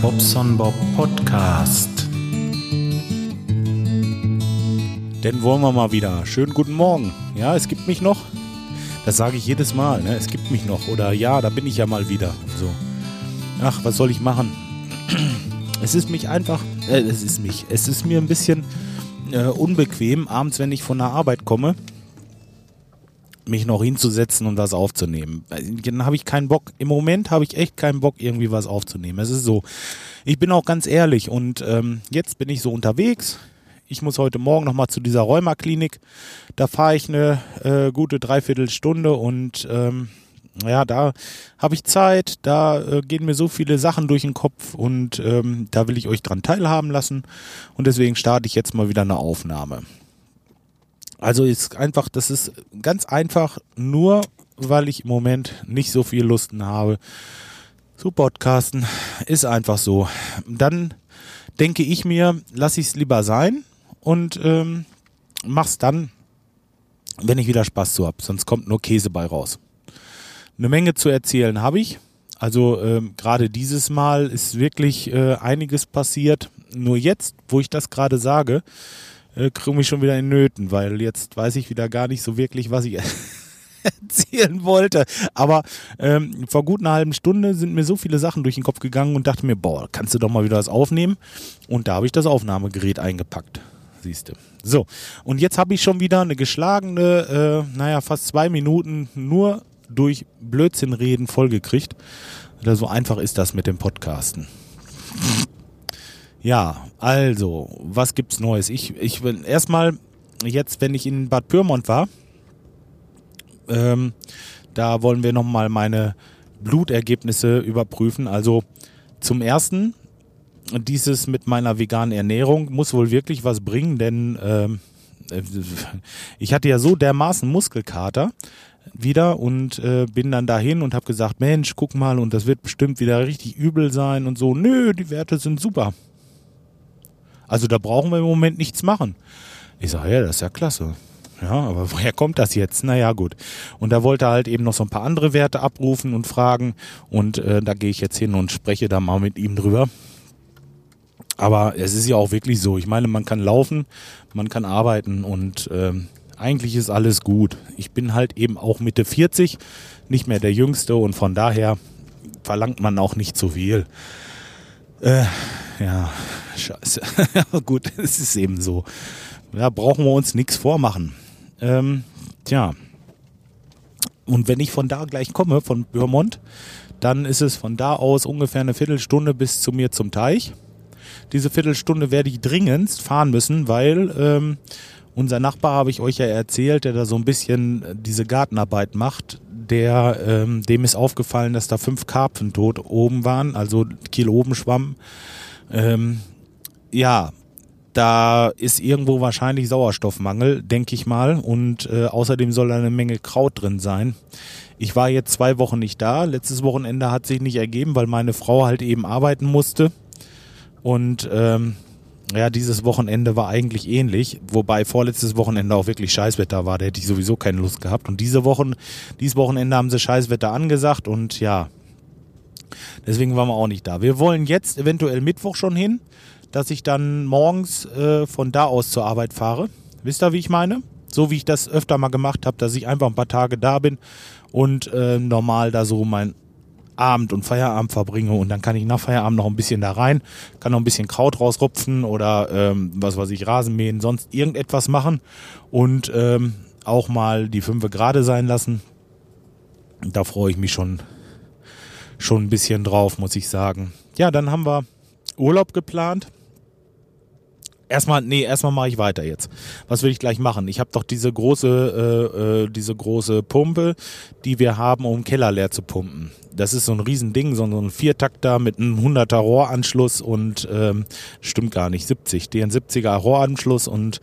Bobson Bob Podcast. Denn wollen wir mal wieder. Schönen guten Morgen. Ja, es gibt mich noch. Das sage ich jedes Mal. Ne? Es gibt mich noch. Oder ja, da bin ich ja mal wieder. So. Ach, was soll ich machen? Es ist mich einfach. Äh, es ist mich. Es ist mir ein bisschen äh, unbequem, abends, wenn ich von der Arbeit komme, mich noch hinzusetzen und was aufzunehmen. Dann habe ich keinen Bock. Im Moment habe ich echt keinen Bock, irgendwie was aufzunehmen. Es ist so. Ich bin auch ganz ehrlich und ähm, jetzt bin ich so unterwegs. Ich muss heute Morgen nochmal zu dieser Rheumaklinik. Da fahre ich eine äh, gute Dreiviertelstunde und ähm, ja, da habe ich Zeit, da äh, gehen mir so viele Sachen durch den Kopf und ähm, da will ich euch dran teilhaben lassen und deswegen starte ich jetzt mal wieder eine Aufnahme. Also ist einfach, das ist ganz einfach, nur weil ich im Moment nicht so viel Lusten habe zu podcasten, ist einfach so. Dann denke ich mir, lasse ich es lieber sein und ähm, mach's dann, wenn ich wieder Spaß zu hab. Sonst kommt nur Käse bei raus. Eine Menge zu erzählen habe ich. Also ähm, gerade dieses Mal ist wirklich äh, einiges passiert. Nur jetzt, wo ich das gerade sage, äh, kriege ich schon wieder in Nöten, weil jetzt weiß ich wieder gar nicht so wirklich, was ich erzählen wollte. Aber ähm, vor gut einer halben Stunde sind mir so viele Sachen durch den Kopf gegangen und dachte mir, boah, kannst du doch mal wieder was aufnehmen? Und da habe ich das Aufnahmegerät eingepackt. Siehst du. So, und jetzt habe ich schon wieder eine geschlagene, äh, naja, fast zwei Minuten nur durch Blödsinn reden vollgekriegt. So einfach ist das mit dem Podcasten. Ja, also, was gibt's Neues? Ich, ich will erstmal jetzt, wenn ich in Bad Pyrmont war, ähm, da wollen wir nochmal meine Blutergebnisse überprüfen. Also zum ersten, dieses mit meiner veganen Ernährung muss wohl wirklich was bringen, denn ähm, ich hatte ja so dermaßen Muskelkater wieder und äh, bin dann dahin und habe gesagt, Mensch, guck mal, und das wird bestimmt wieder richtig übel sein und so. Nö, die Werte sind super. Also da brauchen wir im Moment nichts machen. Ich sage, ja, das ist ja klasse. Ja, aber woher kommt das jetzt? Naja, gut. Und da wollte er halt eben noch so ein paar andere Werte abrufen und fragen. Und äh, da gehe ich jetzt hin und spreche da mal mit ihm drüber. Aber es ist ja auch wirklich so. Ich meine, man kann laufen, man kann arbeiten und ähm, eigentlich ist alles gut. Ich bin halt eben auch Mitte 40, nicht mehr der Jüngste und von daher verlangt man auch nicht zu viel. Äh, ja, scheiße. gut, es ist eben so. Da brauchen wir uns nichts vormachen. Ähm, tja. Und wenn ich von da gleich komme, von Bürmont, dann ist es von da aus ungefähr eine Viertelstunde bis zu mir zum Teich. Diese Viertelstunde werde ich dringendst fahren müssen, weil ähm, unser Nachbar, habe ich euch ja erzählt, der da so ein bisschen diese Gartenarbeit macht, der, ähm, dem ist aufgefallen, dass da fünf Karpfen tot oben waren, also Kiel oben schwamm. Ähm, ja, da ist irgendwo wahrscheinlich Sauerstoffmangel, denke ich mal. Und äh, außerdem soll da eine Menge Kraut drin sein. Ich war jetzt zwei Wochen nicht da. Letztes Wochenende hat sich nicht ergeben, weil meine Frau halt eben arbeiten musste. Und ähm, ja, dieses Wochenende war eigentlich ähnlich, wobei vorletztes Wochenende auch wirklich Scheißwetter war, da hätte ich sowieso keine Lust gehabt. Und diese Wochen, dieses Wochenende haben sie Scheißwetter angesagt und ja, deswegen waren wir auch nicht da. Wir wollen jetzt eventuell Mittwoch schon hin, dass ich dann morgens äh, von da aus zur Arbeit fahre. Wisst ihr, wie ich meine? So wie ich das öfter mal gemacht habe, dass ich einfach ein paar Tage da bin und äh, normal da so mein Abend und Feierabend verbringe und dann kann ich nach Feierabend noch ein bisschen da rein, kann noch ein bisschen Kraut rausrupfen oder ähm, was weiß ich, Rasenmähen, sonst irgendetwas machen und ähm, auch mal die fünfe gerade sein lassen. Da freue ich mich schon, schon ein bisschen drauf, muss ich sagen. Ja, dann haben wir Urlaub geplant. Erstmal, nee, erstmal mache ich weiter jetzt. Was will ich gleich machen? Ich habe doch diese große, äh, äh, diese große Pumpe, die wir haben, um Keller leer zu pumpen. Das ist so ein Riesending, so ein Viertakter mit einem 100er Rohranschluss und ähm, stimmt gar nicht, 70, den 70er Rohranschluss und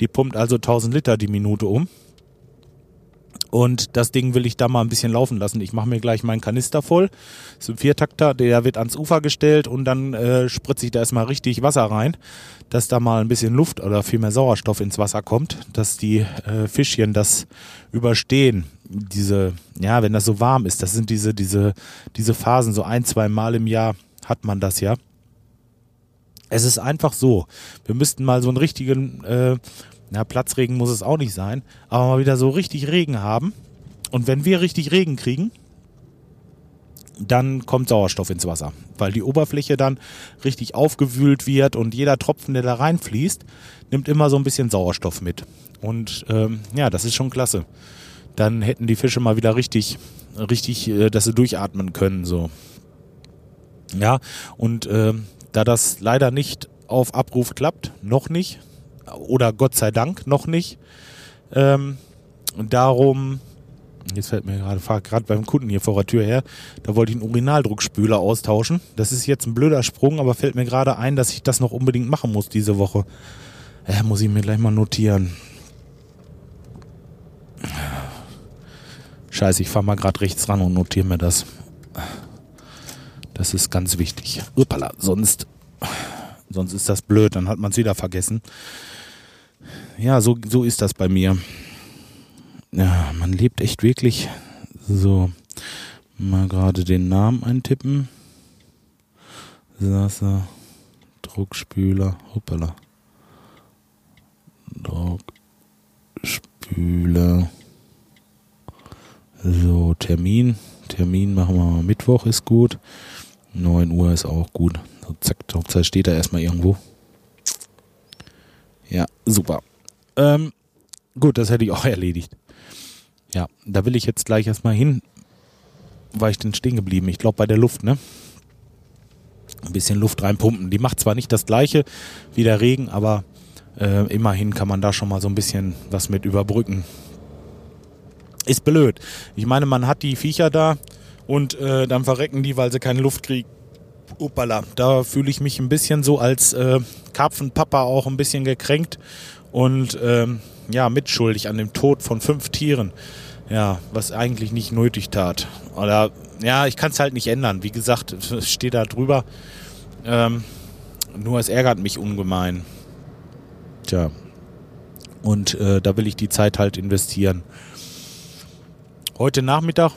die pumpt also 1000 Liter die Minute um. Und das Ding will ich da mal ein bisschen laufen lassen. Ich mache mir gleich meinen Kanister voll. Das ist ein Viertakter, der wird ans Ufer gestellt und dann äh, spritze ich da erstmal richtig Wasser rein, dass da mal ein bisschen Luft oder viel mehr Sauerstoff ins Wasser kommt, dass die äh, Fischchen das überstehen. Diese, ja, wenn das so warm ist, das sind diese, diese, diese Phasen so ein, zwei Mal im Jahr, hat man das ja. Es ist einfach so. Wir müssten mal so einen richtigen, äh, na, Platzregen muss es auch nicht sein, aber mal wieder so richtig Regen haben. Und wenn wir richtig Regen kriegen, dann kommt Sauerstoff ins Wasser, weil die Oberfläche dann richtig aufgewühlt wird und jeder Tropfen, der da reinfließt, nimmt immer so ein bisschen Sauerstoff mit. Und ähm, ja, das ist schon klasse. Dann hätten die Fische mal wieder richtig, richtig, äh, dass sie durchatmen können. So. Ja, und äh, da das leider nicht auf Abruf klappt, noch nicht, oder Gott sei Dank noch nicht, ähm, darum Jetzt fällt mir gerade, fahr gerade beim Kunden hier vor der Tür her, da wollte ich einen Urinaldruckspüler austauschen. Das ist jetzt ein blöder Sprung, aber fällt mir gerade ein, dass ich das noch unbedingt machen muss diese Woche. Äh, muss ich mir gleich mal notieren. Scheiße, ich fahre mal gerade rechts ran und notiere mir das. Das ist ganz wichtig. Uppala, sonst, sonst ist das blöd, dann hat man es wieder vergessen. Ja, so, so ist das bei mir ja, man lebt echt wirklich so. Mal gerade den Namen eintippen. Sasa, Druckspüler, hoppala. Druckspüler. So, Termin. Termin machen wir mal Mittwoch ist gut. 9 Uhr ist auch gut. So, zack, Hauptsache steht da erstmal irgendwo. Ja, super. Ähm, gut, das hätte ich auch erledigt. Ja, da will ich jetzt gleich erstmal hin. War ich denn stehen geblieben? Ich glaube bei der Luft, ne? Ein bisschen Luft reinpumpen. Die macht zwar nicht das gleiche wie der Regen, aber äh, immerhin kann man da schon mal so ein bisschen was mit überbrücken. Ist blöd. Ich meine, man hat die Viecher da und äh, dann verrecken die, weil sie keine Luft kriegen. Uppala, da fühle ich mich ein bisschen so als äh, Karpfenpapa auch ein bisschen gekränkt und ähm, ja, mitschuldig an dem Tod von fünf Tieren. Ja, was eigentlich nicht nötig tat. Oder ja, ich kann es halt nicht ändern. Wie gesagt, es steht da drüber. Ähm, nur es ärgert mich ungemein. Tja. Und äh, da will ich die Zeit halt investieren. Heute Nachmittag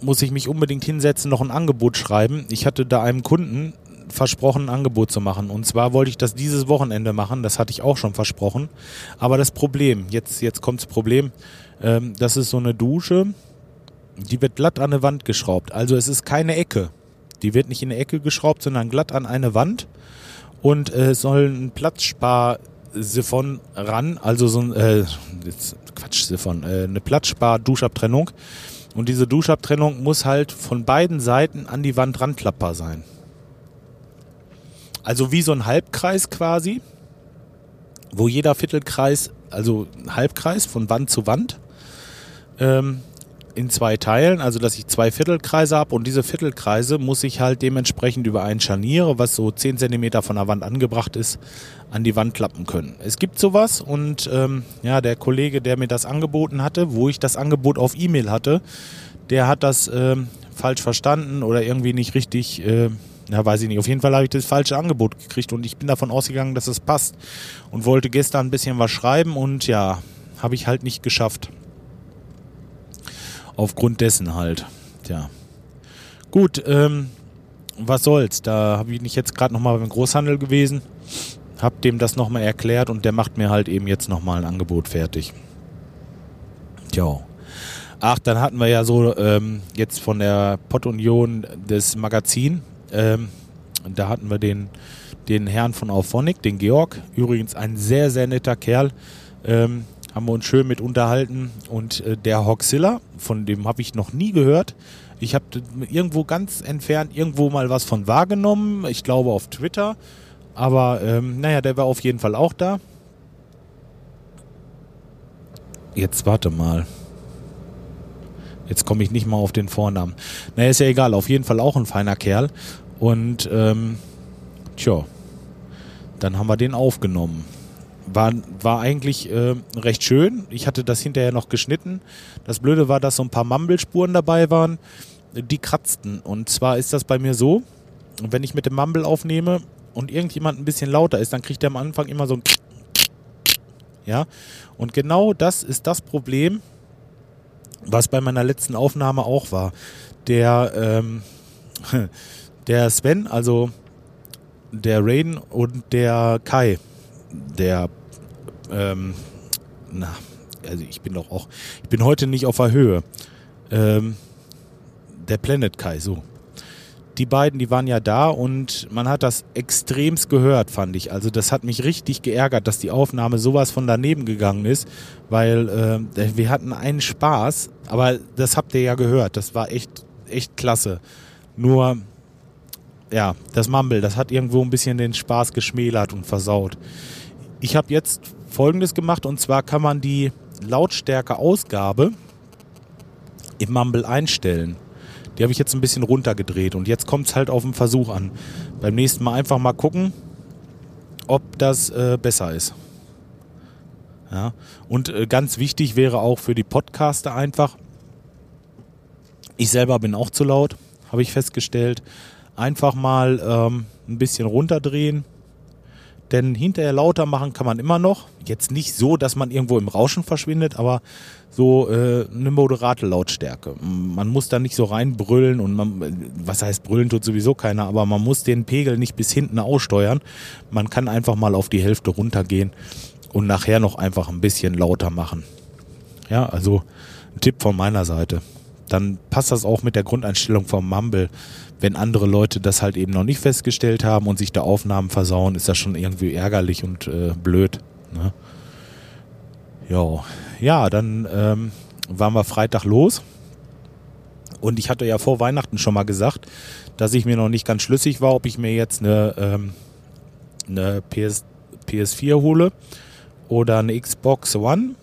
muss ich mich unbedingt hinsetzen, noch ein Angebot schreiben. Ich hatte da einem Kunden versprochen, ein Angebot zu machen. Und zwar wollte ich das dieses Wochenende machen, das hatte ich auch schon versprochen. Aber das Problem, jetzt, jetzt kommt das Problem, ähm, das ist so eine Dusche, die wird glatt an eine Wand geschraubt. Also es ist keine Ecke. Die wird nicht in eine Ecke geschraubt, sondern glatt an eine Wand. Und äh, es soll ein Platzspar-Siphon ran, also so ein, äh, Quatsch, Siphon, äh, eine Platzspar-Duschabtrennung. Und diese Duschabtrennung muss halt von beiden Seiten an die Wand ranklappbar sein. Also wie so ein Halbkreis quasi, wo jeder Viertelkreis, also Halbkreis von Wand zu Wand, ähm, in zwei Teilen, also dass ich zwei Viertelkreise habe und diese Viertelkreise muss ich halt dementsprechend über ein Scharnier, was so 10 cm von der Wand angebracht ist, an die Wand klappen können. Es gibt sowas und ähm, ja, der Kollege, der mir das angeboten hatte, wo ich das Angebot auf E-Mail hatte, der hat das ähm, falsch verstanden oder irgendwie nicht richtig äh, ja, weiß ich nicht. Auf jeden Fall habe ich das falsche Angebot gekriegt und ich bin davon ausgegangen, dass es passt. Und wollte gestern ein bisschen was schreiben und ja, habe ich halt nicht geschafft. Aufgrund dessen halt. Tja. Gut, ähm, was soll's. Da habe ich nicht jetzt gerade nochmal beim Großhandel gewesen. Hab dem das nochmal erklärt und der macht mir halt eben jetzt nochmal ein Angebot fertig. Tja. Ach, dann hatten wir ja so ähm, jetzt von der Pottunion das Magazin ähm, da hatten wir den, den Herrn von Auphonic, den Georg, übrigens ein sehr, sehr netter Kerl. Ähm, haben wir uns schön mit unterhalten. Und äh, der Hoxilla, von dem habe ich noch nie gehört. Ich habe irgendwo ganz entfernt irgendwo mal was von wahrgenommen. Ich glaube auf Twitter. Aber ähm, naja, der war auf jeden Fall auch da. Jetzt warte mal. Jetzt komme ich nicht mal auf den Vornamen. Naja, ist ja egal. Auf jeden Fall auch ein feiner Kerl. Und ähm, tja, dann haben wir den aufgenommen. War, war eigentlich äh, recht schön. Ich hatte das hinterher noch geschnitten. Das Blöde war, dass so ein paar Mumble-Spuren dabei waren. Die kratzten. Und zwar ist das bei mir so, wenn ich mit dem Mumble aufnehme und irgendjemand ein bisschen lauter ist, dann kriegt er am Anfang immer so ein ja. Und genau das ist das Problem, was bei meiner letzten Aufnahme auch war. Der, ähm, Der Sven, also der Raiden und der Kai, der, ähm, na, also ich bin doch auch, ich bin heute nicht auf der Höhe. Ähm, der Planet Kai, so. Die beiden, die waren ja da und man hat das extremst gehört, fand ich. Also das hat mich richtig geärgert, dass die Aufnahme sowas von daneben gegangen ist, weil äh, wir hatten einen Spaß, aber das habt ihr ja gehört. Das war echt, echt klasse. Nur, ja, das Mumble, das hat irgendwo ein bisschen den Spaß geschmälert und versaut. Ich habe jetzt Folgendes gemacht und zwar kann man die Lautstärke-Ausgabe im Mumble einstellen. Die habe ich jetzt ein bisschen runtergedreht und jetzt kommt es halt auf den Versuch an. Beim nächsten Mal einfach mal gucken, ob das äh, besser ist. Ja. Und äh, ganz wichtig wäre auch für die Podcaster einfach, ich selber bin auch zu laut, habe ich festgestellt, einfach mal ähm, ein bisschen runterdrehen denn hinterher lauter machen kann man immer noch. Jetzt nicht so, dass man irgendwo im Rauschen verschwindet, aber so äh, eine moderate Lautstärke. Man muss da nicht so reinbrüllen und man, was heißt brüllen tut sowieso keiner, aber man muss den Pegel nicht bis hinten aussteuern. Man kann einfach mal auf die Hälfte runtergehen und nachher noch einfach ein bisschen lauter machen. Ja, also ein Tipp von meiner Seite. Dann passt das auch mit der Grundeinstellung vom Mumble wenn andere Leute das halt eben noch nicht festgestellt haben und sich da Aufnahmen versauen, ist das schon irgendwie ärgerlich und äh, blöd. Ne? Jo. Ja, dann ähm, waren wir Freitag los. Und ich hatte ja vor Weihnachten schon mal gesagt, dass ich mir noch nicht ganz schlüssig war, ob ich mir jetzt eine, ähm, eine PS, PS4 hole oder eine Xbox One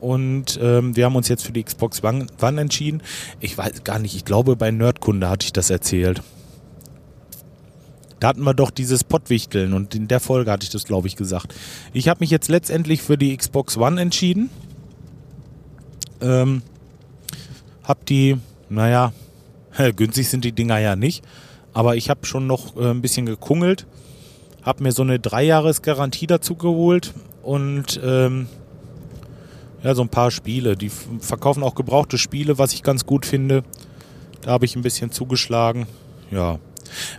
und ähm, wir haben uns jetzt für die Xbox One, entschieden. Ich weiß gar nicht, ich glaube bei Nerdkunde hatte ich das erzählt. Da hatten wir doch dieses Pottwichteln und in der Folge hatte ich das, glaube ich, gesagt. Ich habe mich jetzt letztendlich für die Xbox One entschieden. Ähm, hab die, naja, günstig sind die Dinger ja nicht, aber ich habe schon noch äh, ein bisschen gekungelt. Hab mir so eine Dreijahresgarantie dazu geholt und ähm, ja, so ein paar Spiele. Die verkaufen auch gebrauchte Spiele, was ich ganz gut finde. Da habe ich ein bisschen zugeschlagen. Ja.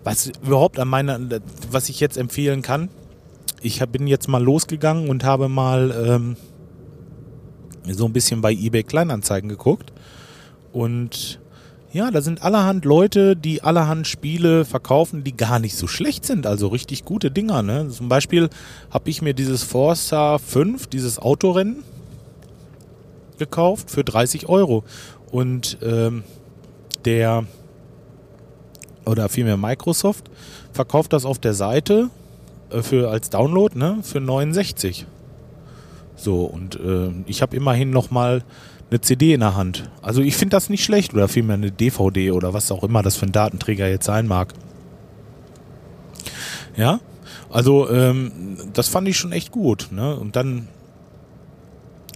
Was überhaupt an meiner, was ich jetzt empfehlen kann, ich bin jetzt mal losgegangen und habe mal ähm, so ein bisschen bei eBay Kleinanzeigen geguckt. Und ja, da sind allerhand Leute, die allerhand Spiele verkaufen, die gar nicht so schlecht sind. Also richtig gute Dinger. Ne? Zum Beispiel habe ich mir dieses Forza 5, dieses Autorennen, gekauft für 30 Euro. Und ähm, der, oder vielmehr Microsoft, verkauft das auf der Seite äh, für, als Download ne, für 69. So, und äh, ich habe immerhin nochmal eine CD in der Hand. Also ich finde das nicht schlecht oder vielmehr eine DVD oder was auch immer das für ein Datenträger jetzt sein mag. Ja, also ähm, das fand ich schon echt gut. Ne? Und dann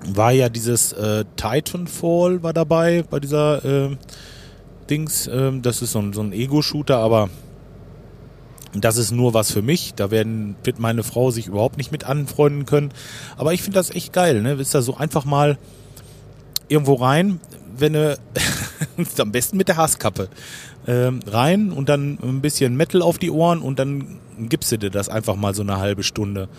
war ja dieses äh, Titanfall war dabei bei dieser äh, Dings. Äh, das ist so ein, so ein Ego-Shooter, aber das ist nur was für mich. Da werden, wird meine Frau sich überhaupt nicht mit anfreunden können. Aber ich finde das echt geil, ne? Ist da so einfach mal irgendwo rein, wenn du am besten mit der Hasskappe ähm, rein und dann ein bisschen Metal auf die Ohren und dann gibst du dir das einfach mal so eine halbe Stunde.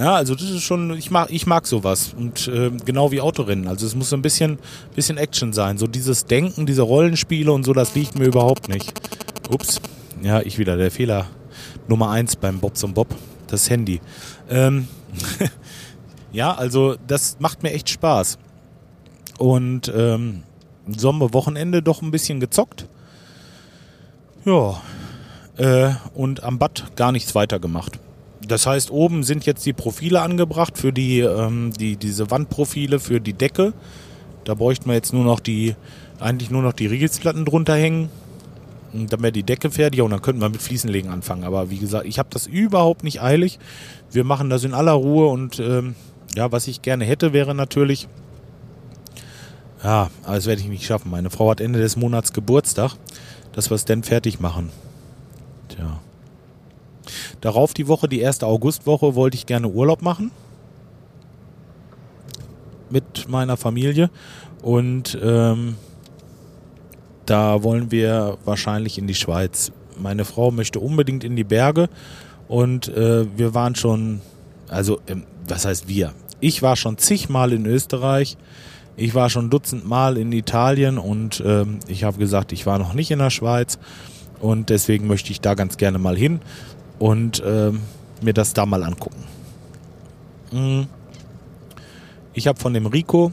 Ja, also das ist schon, ich mag, ich mag sowas. Und äh, genau wie Autorennen. Also es muss so ein bisschen, bisschen Action sein. So dieses Denken, diese Rollenspiele und so, das liegt mir überhaupt nicht. Ups. Ja, ich wieder, der Fehler Nummer eins beim Bobs und Bob. Das Handy. Ähm, ja, also das macht mir echt Spaß. Und ähm, Sommerwochenende doch ein bisschen gezockt. Ja. Äh, und am Bad gar nichts weiter gemacht. Das heißt, oben sind jetzt die Profile angebracht für die, ähm, die, diese Wandprofile für die Decke. Da bräuchten wir jetzt nur noch die, eigentlich nur noch die Riegelplatten drunter hängen. Und dann wäre die Decke fertig und dann könnten wir mit Fliesenlegen anfangen. Aber wie gesagt, ich habe das überhaupt nicht eilig. Wir machen das in aller Ruhe und ähm, ja, was ich gerne hätte, wäre natürlich, ja, aber das werde ich nicht schaffen. Meine Frau hat Ende des Monats Geburtstag, dass wir es dann fertig machen. Tja. Darauf die Woche, die erste Augustwoche, wollte ich gerne Urlaub machen. Mit meiner Familie. Und ähm, da wollen wir wahrscheinlich in die Schweiz. Meine Frau möchte unbedingt in die Berge und äh, wir waren schon, also ähm, was heißt wir? Ich war schon zigmal in Österreich, ich war schon dutzendmal in Italien und ähm, ich habe gesagt, ich war noch nicht in der Schweiz und deswegen möchte ich da ganz gerne mal hin und ähm, mir das da mal angucken. Mhm. Ich habe von dem Rico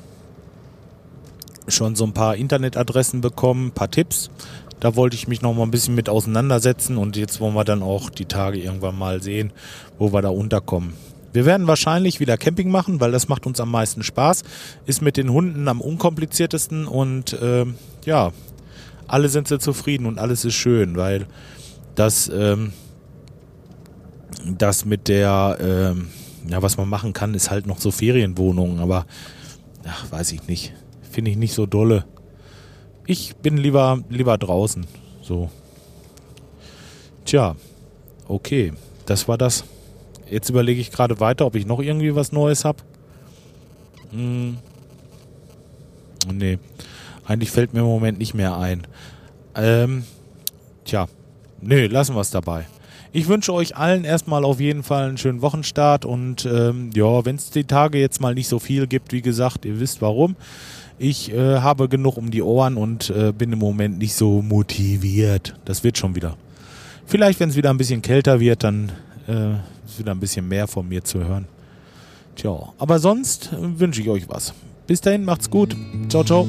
schon so ein paar Internetadressen bekommen, ein paar Tipps. Da wollte ich mich noch mal ein bisschen mit auseinandersetzen und jetzt wollen wir dann auch die Tage irgendwann mal sehen, wo wir da unterkommen. Wir werden wahrscheinlich wieder Camping machen, weil das macht uns am meisten Spaß. Ist mit den Hunden am unkompliziertesten und äh, ja, alle sind sehr zufrieden und alles ist schön, weil das, ähm, das mit der, ähm, ja, was man machen kann, ist halt noch so Ferienwohnungen, aber ach, weiß ich nicht. Finde ich nicht so dolle. Ich bin lieber, lieber draußen. So. Tja, okay. Das war das. Jetzt überlege ich gerade weiter, ob ich noch irgendwie was Neues habe. Hm. Nee. Eigentlich fällt mir im Moment nicht mehr ein. Ähm, tja. Nee, lassen wir es dabei. Ich wünsche euch allen erstmal auf jeden Fall einen schönen Wochenstart und ähm, ja, wenn es die Tage jetzt mal nicht so viel gibt, wie gesagt, ihr wisst warum. Ich äh, habe genug um die Ohren und äh, bin im Moment nicht so motiviert. Das wird schon wieder. Vielleicht, wenn es wieder ein bisschen kälter wird, dann äh, ist wieder ein bisschen mehr von mir zu hören. Tja, aber sonst wünsche ich euch was. Bis dahin, macht's gut. Ciao, ciao.